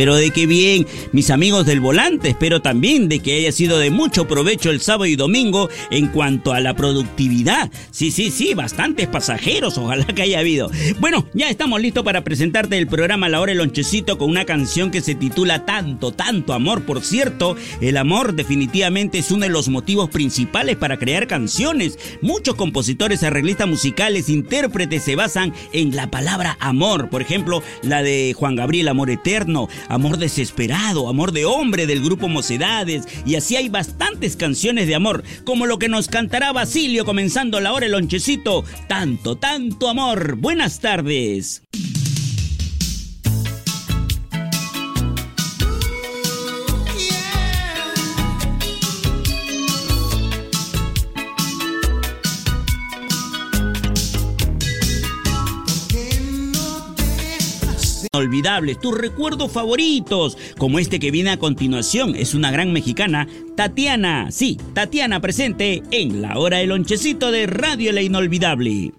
Espero de que bien, mis amigos del volante, espero también de que haya sido de mucho provecho el sábado y domingo en cuanto a la productividad. Sí, sí, sí, bastantes pasajeros, ojalá que haya habido. Bueno, ya estamos listos para presentarte el programa La Hora el Lonchecito con una canción que se titula Tanto, tanto amor. Por cierto, el amor definitivamente es uno de los motivos principales para crear canciones. Muchos compositores, arreglistas musicales, intérpretes se basan en la palabra amor. Por ejemplo, la de Juan Gabriel, Amor Eterno, Amor Desesperado, Amor de Hombre del grupo Mocedades. Y así hay bastantes canciones de amor, como lo que nos cantará Basilio comenzando la hora el lonchecito. Tanto, tanto amor. Buenas tardes. Olvidables, tus recuerdos favoritos, como este que viene a continuación, es una gran mexicana, Tatiana, sí, Tatiana presente en la hora del lonchecito de Radio La Inolvidable.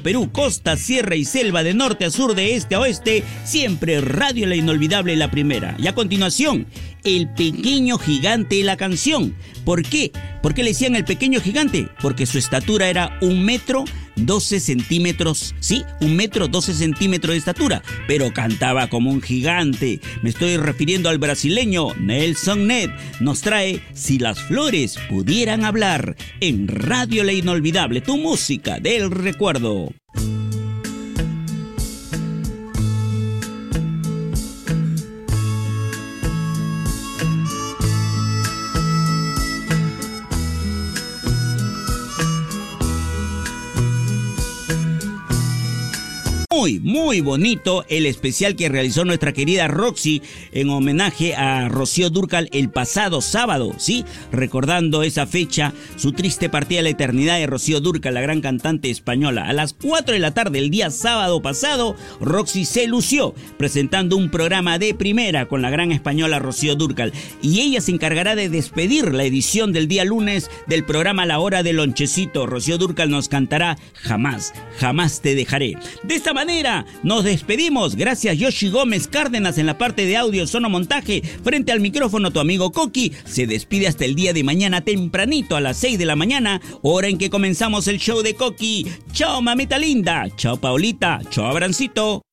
Perú, costa, sierra y selva, de norte a sur, de este a oeste, siempre Radio La Inolvidable la primera. Y a continuación, El Pequeño Gigante y la canción. ¿Por qué? ¿Por qué le decían el Pequeño Gigante? Porque su estatura era un metro 12 centímetros, sí, un metro 12 centímetros de estatura, pero cantaba como un gigante. Me estoy refiriendo al brasileño Nelson Ned. Nos trae Si las flores pudieran hablar en Radio La Inolvidable, tu música del recuerdo. Muy, muy bonito el especial que realizó nuestra querida Roxy en homenaje a Rocío Durcal el pasado sábado, ¿sí? Recordando esa fecha, su triste partida a la eternidad de Rocío Durcal, la gran cantante española. A las 4 de la tarde el día sábado pasado, Roxy se lució presentando un programa de primera con la gran española Rocío Durcal y ella se encargará de despedir la edición del día lunes del programa La Hora del Lonchecito. Rocío Durcal nos cantará Jamás, jamás te dejaré. De esta manera nos despedimos. Gracias Yoshi Gómez Cárdenas en la parte de audio sonomontaje. Frente al micrófono tu amigo Coqui se despide hasta el día de mañana tempranito a las 6 de la mañana, hora en que comenzamos el show de Coqui. Chao mamita linda. Chao Paulita. Chao Abrancito.